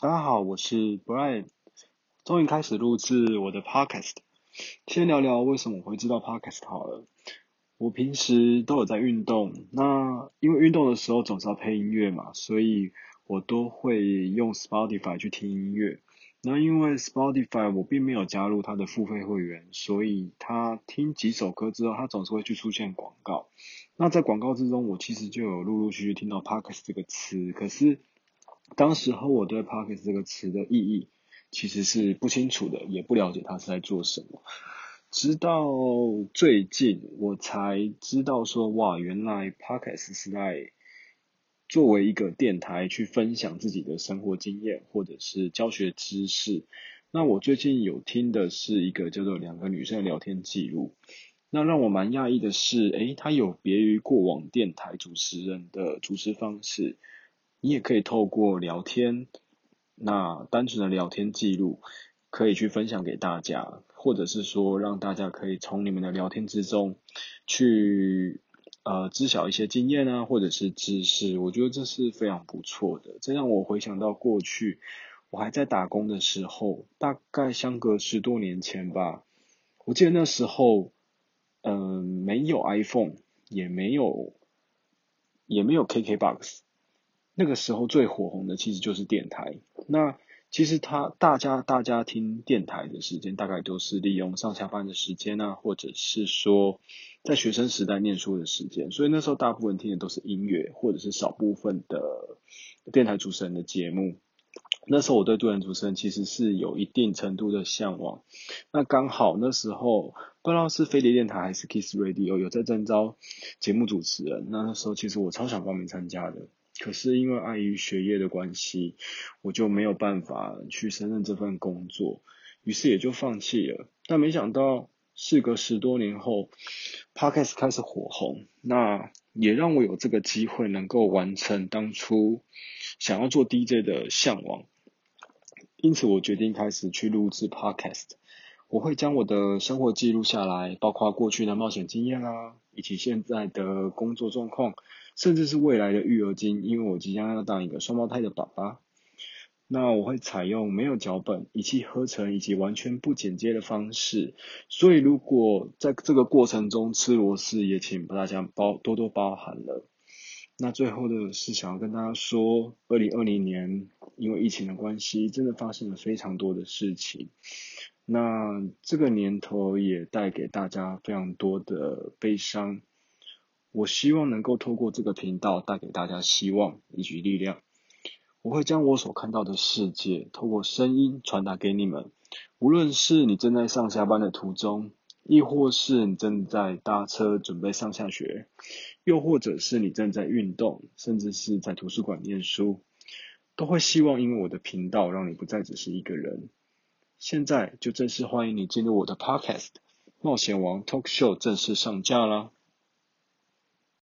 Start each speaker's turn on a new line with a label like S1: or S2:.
S1: 大家好，我是 Brian，终于开始录制我的 Podcast。先聊聊为什么我会知道 Podcast 好了。我平时都有在运动，那因为运动的时候总是要配音乐嘛，所以我都会用 Spotify 去听音乐。那因为 Spotify 我并没有加入它的付费会员，所以它听几首歌之后，它总是会去出现广告。那在广告之中，我其实就有陆陆续续听到 Podcast 这个词，可是当时候我对 Podcast 这个词的意义其实是不清楚的，也不了解它是在做什么。直到最近，我才知道说，哇，原来 Podcast 是在作为一个电台去分享自己的生活经验或者是教学知识。那我最近有听的是一个叫做两个女生的聊天记录。那让我蛮讶异的是，诶，它有别于过往电台主持人的主持方式，你也可以透过聊天，那单纯的聊天记录。可以去分享给大家，或者是说让大家可以从你们的聊天之中去呃知晓一些经验啊，或者是知识，我觉得这是非常不错的。这让我回想到过去我还在打工的时候，大概相隔十多年前吧。我记得那时候，嗯，没有 iPhone，也没有也没有 KKBox，那个时候最火红的其实就是电台。那其实他大家大家听电台的时间，大概都是利用上下班的时间啊，或者是说在学生时代念书的时间，所以那时候大部分听的都是音乐，或者是少部分的电台主持人的节目。那时候我对对人主持人其实是有一定程度的向往。那刚好那时候不知道是飞碟电台还是 Kiss Radio 有在征招节目主持人，那那时候其实我超想报名参加的。可是因为碍于学业的关系，我就没有办法去胜任这份工作，于是也就放弃了。但没想到，事隔十多年后，Podcast 开始火红，那也让我有这个机会能够完成当初想要做 DJ 的向往。因此，我决定开始去录制 Podcast。我会将我的生活记录下来，包括过去的冒险经验啦，以及现在的工作状况。甚至是未来的育儿经，因为我即将要当一个双胞胎的爸爸，那我会采用没有脚本、一气呵成以及完全不剪接的方式。所以如果在这个过程中吃螺丝，也请大家包多多包涵了。那最后的是想要跟大家说，二零二零年因为疫情的关系，真的发生了非常多的事情。那这个年头也带给大家非常多的悲伤。我希望能够透过这个频道带给大家希望以及力量。我会将我所看到的世界透过声音传达给你们。无论是你正在上下班的途中，亦或是你正在搭车准备上下学，又或者是你正在运动，甚至是在图书馆念书，都会希望因为我的频道让你不再只是一个人。现在就正式欢迎你进入我的 Podcast《冒险王 Talk Show》正式上架啦！